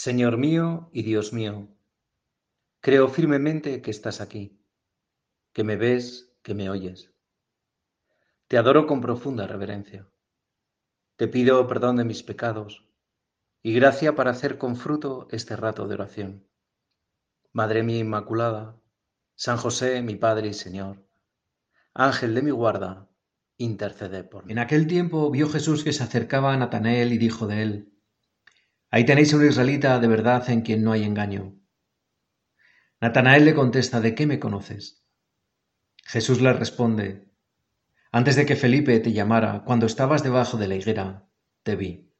Señor mío y Dios mío, creo firmemente que estás aquí, que me ves, que me oyes. Te adoro con profunda reverencia. Te pido perdón de mis pecados y gracia para hacer con fruto este rato de oración. Madre mía Inmaculada, San José, mi Padre y Señor, Ángel de mi guarda, intercede por mí. En aquel tiempo vio Jesús que se acercaba a Natanael y dijo de él, Ahí tenéis un israelita de verdad en quien no hay engaño. Natanael le contesta, ¿de qué me conoces? Jesús le responde, Antes de que Felipe te llamara, cuando estabas debajo de la higuera, te vi.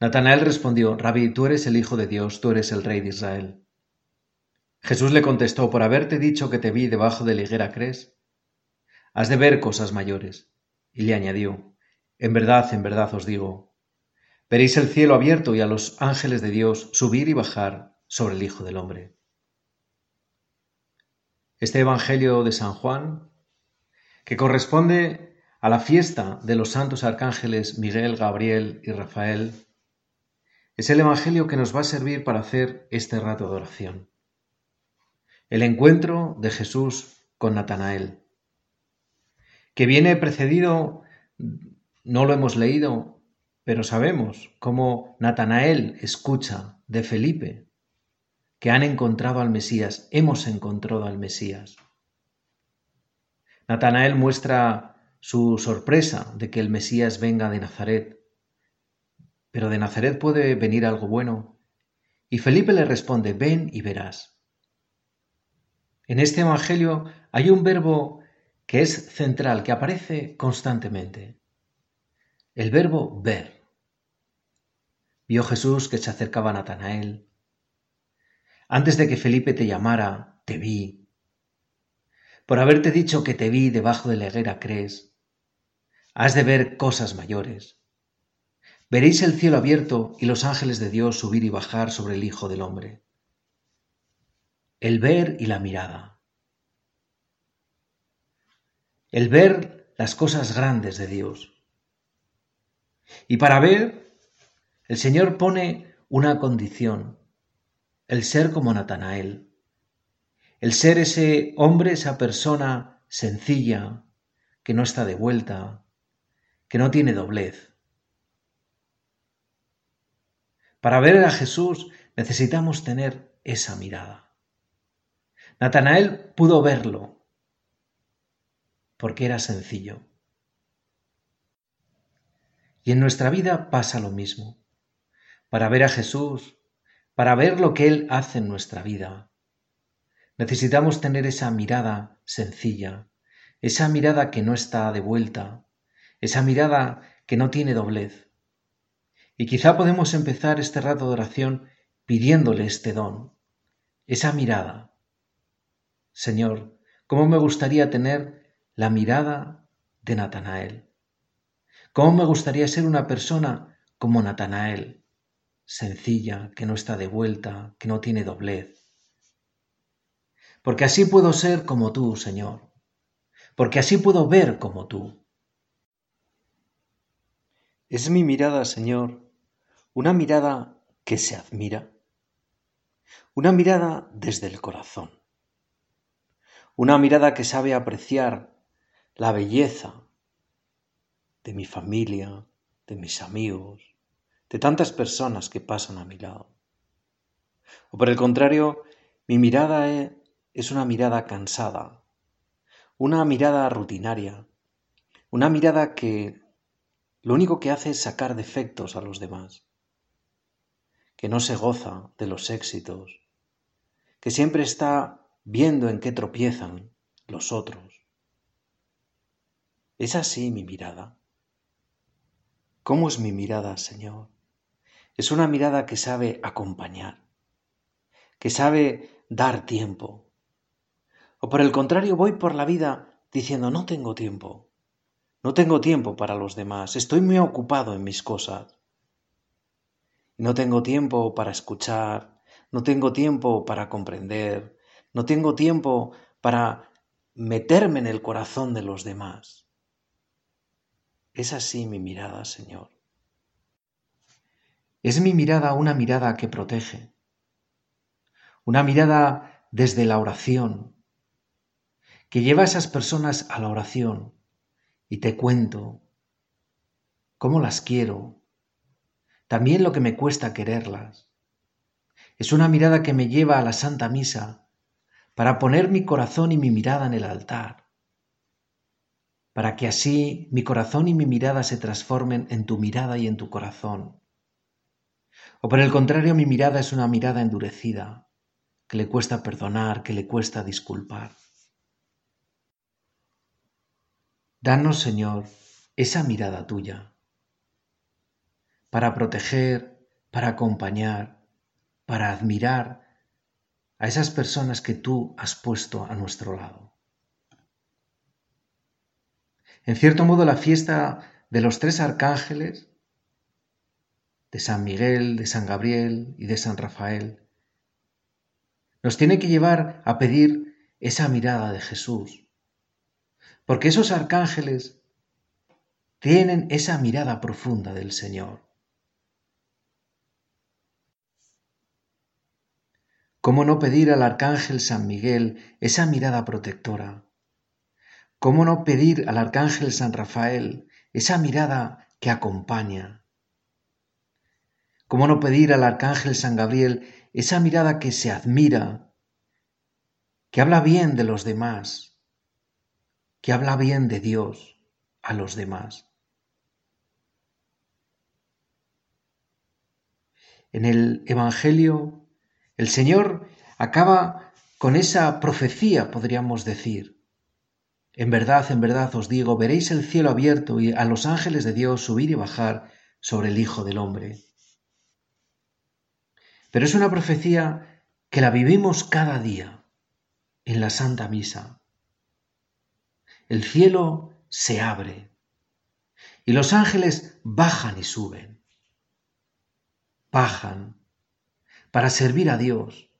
Natanael respondió, Rabí, tú eres el Hijo de Dios, tú eres el Rey de Israel. Jesús le contestó, por haberte dicho que te vi debajo de la higuera, ¿crees? Has de ver cosas mayores. Y le añadió, En verdad, en verdad os digo, Veréis el cielo abierto y a los ángeles de Dios subir y bajar sobre el Hijo del Hombre. Este Evangelio de San Juan, que corresponde a la fiesta de los santos arcángeles Miguel, Gabriel y Rafael, es el Evangelio que nos va a servir para hacer este rato de oración. El encuentro de Jesús con Natanael, que viene precedido, no lo hemos leído, pero sabemos cómo Natanael escucha de Felipe que han encontrado al Mesías, hemos encontrado al Mesías. Natanael muestra su sorpresa de que el Mesías venga de Nazaret, pero de Nazaret puede venir algo bueno. Y Felipe le responde, ven y verás. En este Evangelio hay un verbo que es central, que aparece constantemente. El verbo ver. Vio Jesús que se acercaba a Natanael. Antes de que Felipe te llamara, te vi. Por haberte dicho que te vi debajo de la higuera, crees. Has de ver cosas mayores. Veréis el cielo abierto y los ángeles de Dios subir y bajar sobre el Hijo del Hombre. El ver y la mirada. El ver las cosas grandes de Dios y para ver, el Señor pone una condición, el ser como Natanael, el ser ese hombre, esa persona sencilla, que no está de vuelta, que no tiene doblez. Para ver a Jesús necesitamos tener esa mirada. Natanael pudo verlo porque era sencillo. Y en nuestra vida pasa lo mismo. Para ver a Jesús, para ver lo que Él hace en nuestra vida, necesitamos tener esa mirada sencilla, esa mirada que no está de vuelta, esa mirada que no tiene doblez. Y quizá podemos empezar este rato de oración pidiéndole este don, esa mirada. Señor, ¿cómo me gustaría tener la mirada de Natanael? ¿Cómo me gustaría ser una persona como Natanael, sencilla, que no está de vuelta, que no tiene doblez? Porque así puedo ser como tú, Señor, porque así puedo ver como tú. Es mi mirada, Señor, una mirada que se admira, una mirada desde el corazón, una mirada que sabe apreciar la belleza, de mi familia, de mis amigos, de tantas personas que pasan a mi lado. O por el contrario, mi mirada e, es una mirada cansada, una mirada rutinaria, una mirada que lo único que hace es sacar defectos a los demás, que no se goza de los éxitos, que siempre está viendo en qué tropiezan los otros. ¿Es así mi mirada? ¿Cómo es mi mirada, Señor? Es una mirada que sabe acompañar, que sabe dar tiempo. O por el contrario, voy por la vida diciendo, no tengo tiempo, no tengo tiempo para los demás, estoy muy ocupado en mis cosas. No tengo tiempo para escuchar, no tengo tiempo para comprender, no tengo tiempo para meterme en el corazón de los demás. Es así mi mirada, Señor. Es mi mirada una mirada que protege, una mirada desde la oración, que lleva a esas personas a la oración y te cuento cómo las quiero, también lo que me cuesta quererlas. Es una mirada que me lleva a la Santa Misa para poner mi corazón y mi mirada en el altar, para que así mi corazón y mi mirada se transformen en tu mirada y en tu corazón. O por el contrario, mi mirada es una mirada endurecida, que le cuesta perdonar, que le cuesta disculpar. Danos, Señor, esa mirada tuya, para proteger, para acompañar, para admirar a esas personas que tú has puesto a nuestro lado. En cierto modo, la fiesta de los tres arcángeles, de San Miguel, de San Gabriel y de San Rafael, nos tiene que llevar a pedir esa mirada de Jesús, porque esos arcángeles tienen esa mirada profunda del Señor. ¿Cómo no pedir al arcángel San Miguel esa mirada protectora? ¿Cómo no pedir al arcángel San Rafael esa mirada que acompaña? ¿Cómo no pedir al arcángel San Gabriel esa mirada que se admira, que habla bien de los demás, que habla bien de Dios a los demás? En el Evangelio el Señor acaba con esa profecía, podríamos decir. En verdad, en verdad os digo, veréis el cielo abierto y a los ángeles de Dios subir y bajar sobre el Hijo del Hombre. Pero es una profecía que la vivimos cada día en la Santa Misa. El cielo se abre y los ángeles bajan y suben. Bajan para servir a Dios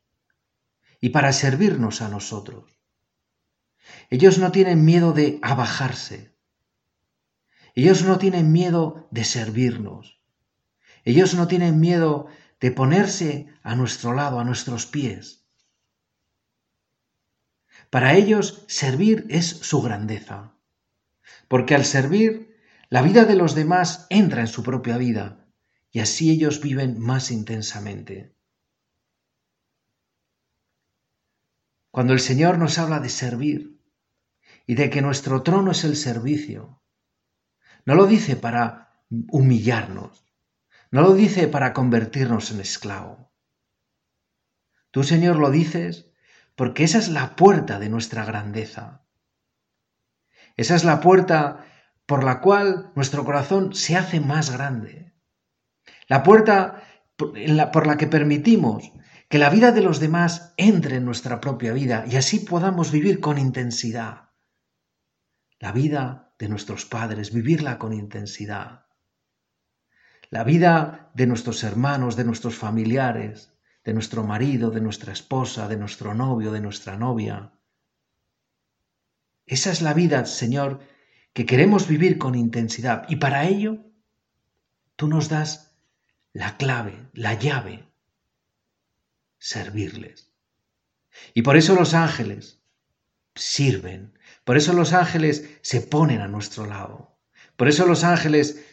y para servirnos a nosotros. Ellos no tienen miedo de abajarse. Ellos no tienen miedo de servirnos. Ellos no tienen miedo de ponerse a nuestro lado, a nuestros pies. Para ellos servir es su grandeza, porque al servir la vida de los demás entra en su propia vida y así ellos viven más intensamente. Cuando el Señor nos habla de servir y de que nuestro trono es el servicio, no lo dice para humillarnos, no lo dice para convertirnos en esclavo. Tú, Señor, lo dices porque esa es la puerta de nuestra grandeza. Esa es la puerta por la cual nuestro corazón se hace más grande. La puerta por la que permitimos que la vida de los demás entre en nuestra propia vida y así podamos vivir con intensidad. La vida de nuestros padres, vivirla con intensidad. La vida de nuestros hermanos, de nuestros familiares, de nuestro marido, de nuestra esposa, de nuestro novio, de nuestra novia. Esa es la vida, Señor, que queremos vivir con intensidad y para ello tú nos das la clave, la llave servirles. Y por eso los ángeles sirven, por eso los ángeles se ponen a nuestro lado, por eso los ángeles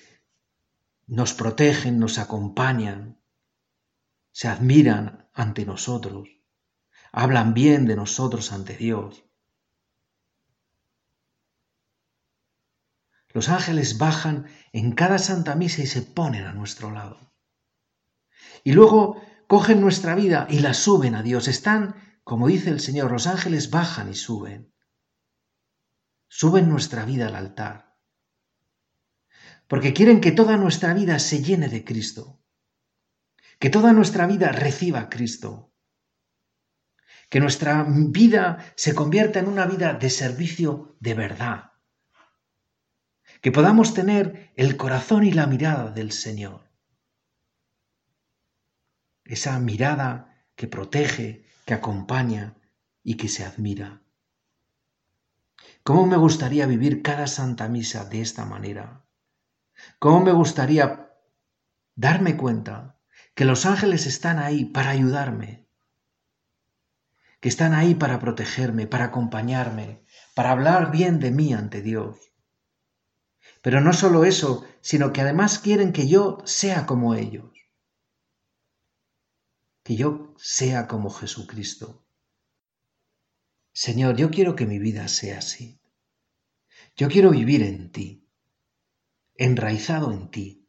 nos protegen, nos acompañan, se admiran ante nosotros, hablan bien de nosotros ante Dios. Los ángeles bajan en cada Santa Misa y se ponen a nuestro lado. Y luego cogen nuestra vida y la suben a Dios. Están, como dice el Señor, los ángeles bajan y suben. Suben nuestra vida al altar. Porque quieren que toda nuestra vida se llene de Cristo. Que toda nuestra vida reciba a Cristo. Que nuestra vida se convierta en una vida de servicio de verdad. Que podamos tener el corazón y la mirada del Señor esa mirada que protege, que acompaña y que se admira. ¿Cómo me gustaría vivir cada Santa Misa de esta manera? ¿Cómo me gustaría darme cuenta que los ángeles están ahí para ayudarme, que están ahí para protegerme, para acompañarme, para hablar bien de mí ante Dios. Pero no solo eso, sino que además quieren que yo sea como ellos, que yo sea como Jesucristo. Señor, yo quiero que mi vida sea así. Yo quiero vivir en ti, enraizado en ti,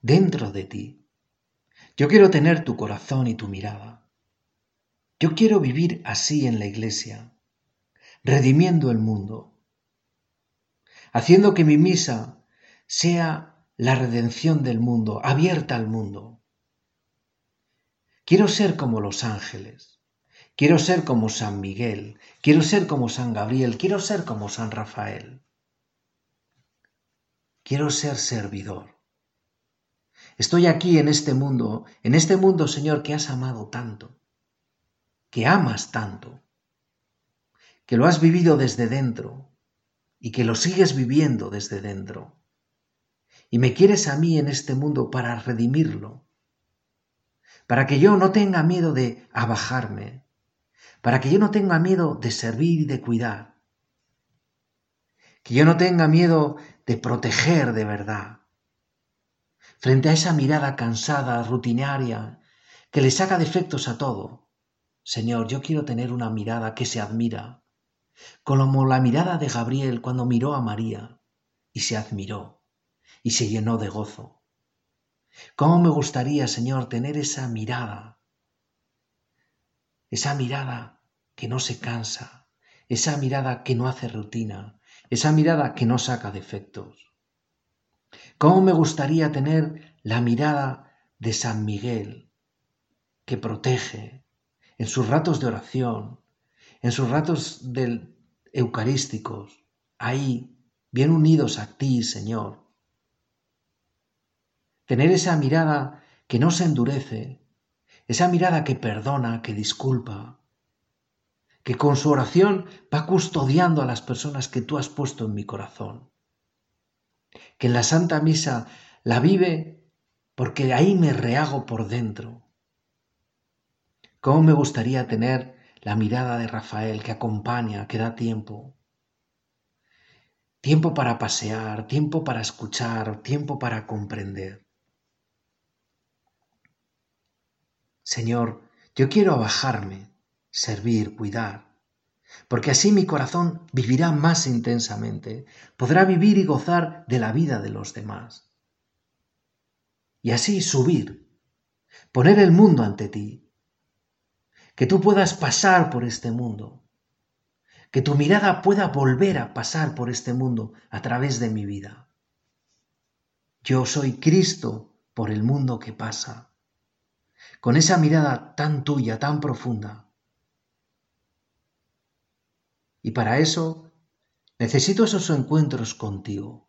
dentro de ti. Yo quiero tener tu corazón y tu mirada. Yo quiero vivir así en la iglesia, redimiendo el mundo, haciendo que mi misa sea la redención del mundo, abierta al mundo. Quiero ser como los ángeles, quiero ser como San Miguel, quiero ser como San Gabriel, quiero ser como San Rafael. Quiero ser servidor. Estoy aquí en este mundo, en este mundo, Señor, que has amado tanto que amas tanto, que lo has vivido desde dentro y que lo sigues viviendo desde dentro. Y me quieres a mí en este mundo para redimirlo, para que yo no tenga miedo de abajarme, para que yo no tenga miedo de servir y de cuidar, que yo no tenga miedo de proteger de verdad, frente a esa mirada cansada, rutinaria, que le saca defectos a todo, Señor, yo quiero tener una mirada que se admira, como la mirada de Gabriel cuando miró a María y se admiró y se llenó de gozo. ¿Cómo me gustaría, Señor, tener esa mirada? Esa mirada que no se cansa, esa mirada que no hace rutina, esa mirada que no saca defectos. ¿Cómo me gustaría tener la mirada de San Miguel, que protege, en sus ratos de oración, en sus ratos del eucarísticos, ahí, bien unidos a ti, Señor. Tener esa mirada que no se endurece, esa mirada que perdona, que disculpa, que con su oración va custodiando a las personas que tú has puesto en mi corazón, que en la Santa Misa la vive porque ahí me rehago por dentro, ¿Cómo me gustaría tener la mirada de Rafael que acompaña, que da tiempo? Tiempo para pasear, tiempo para escuchar, tiempo para comprender. Señor, yo quiero abajarme, servir, cuidar, porque así mi corazón vivirá más intensamente, podrá vivir y gozar de la vida de los demás. Y así subir, poner el mundo ante ti, que tú puedas pasar por este mundo, que tu mirada pueda volver a pasar por este mundo a través de mi vida. Yo soy Cristo por el mundo que pasa, con esa mirada tan tuya, tan profunda. Y para eso necesito esos encuentros contigo.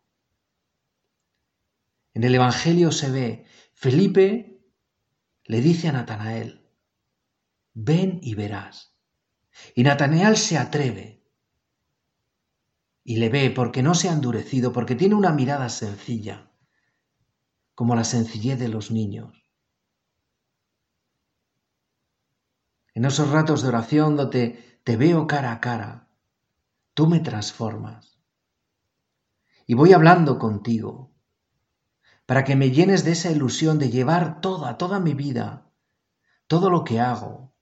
En el Evangelio se ve, Felipe le dice a Natanael, ven y verás. Y Natanael se atreve y le ve porque no se ha endurecido, porque tiene una mirada sencilla, como la sencillez de los niños. En esos ratos de oración donde te veo cara a cara, tú me transformas. Y voy hablando contigo para que me llenes de esa ilusión de llevar toda, toda mi vida, todo lo que hago,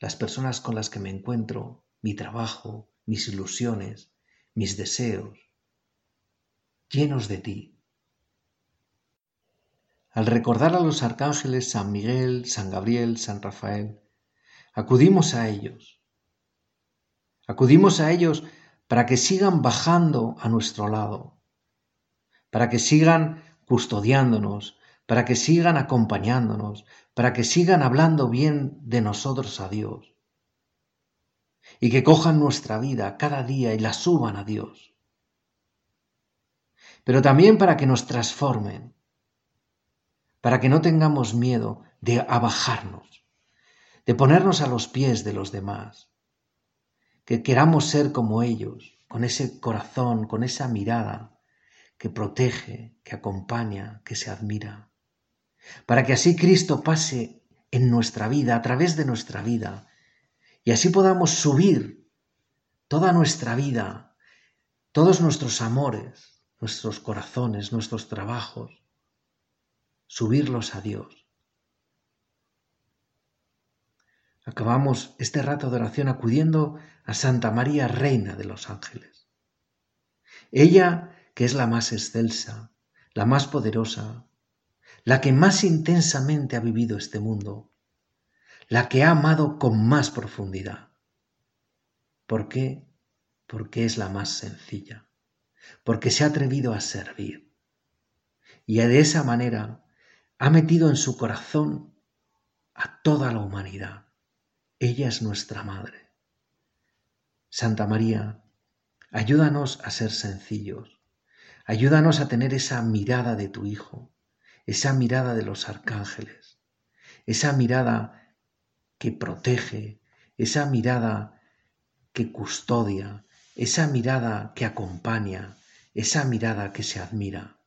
las personas con las que me encuentro, mi trabajo, mis ilusiones, mis deseos, llenos de ti. Al recordar a los arcángeles San Miguel, San Gabriel, San Rafael, acudimos a ellos. Acudimos a ellos para que sigan bajando a nuestro lado, para que sigan custodiándonos, para que sigan acompañándonos, para que sigan hablando bien de nosotros a Dios y que cojan nuestra vida cada día y la suban a Dios. Pero también para que nos transformen, para que no tengamos miedo de abajarnos, de ponernos a los pies de los demás, que queramos ser como ellos, con ese corazón, con esa mirada que protege, que acompaña, que se admira para que así Cristo pase en nuestra vida, a través de nuestra vida, y así podamos subir toda nuestra vida, todos nuestros amores, nuestros corazones, nuestros trabajos, subirlos a Dios. Acabamos este rato de oración acudiendo a Santa María, Reina de los Ángeles. Ella, que es la más excelsa, la más poderosa, la que más intensamente ha vivido este mundo, la que ha amado con más profundidad. ¿Por qué? Porque es la más sencilla, porque se ha atrevido a servir. Y de esa manera ha metido en su corazón a toda la humanidad. Ella es nuestra Madre. Santa María, ayúdanos a ser sencillos, ayúdanos a tener esa mirada de tu Hijo, esa mirada de los arcángeles, esa mirada que protege, esa mirada que custodia, esa mirada que acompaña, esa mirada que se admira.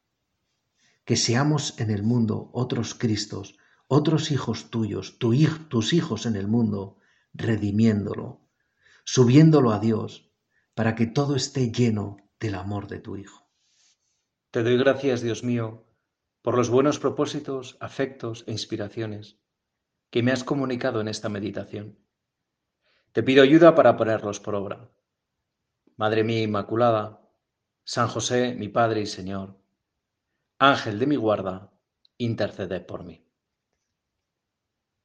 Que seamos en el mundo otros Cristos, otros hijos tuyos, tus hijos en el mundo, redimiéndolo, subiéndolo a Dios, para que todo esté lleno del amor de tu Hijo. Te doy gracias, Dios mío, por los buenos propósitos, afectos e inspiraciones que me has comunicado en esta meditación. Te pido ayuda para ponerlos por obra. Madre mía Inmaculada, San José, mi Padre y Señor, Ángel de mi guarda, intercede por mí.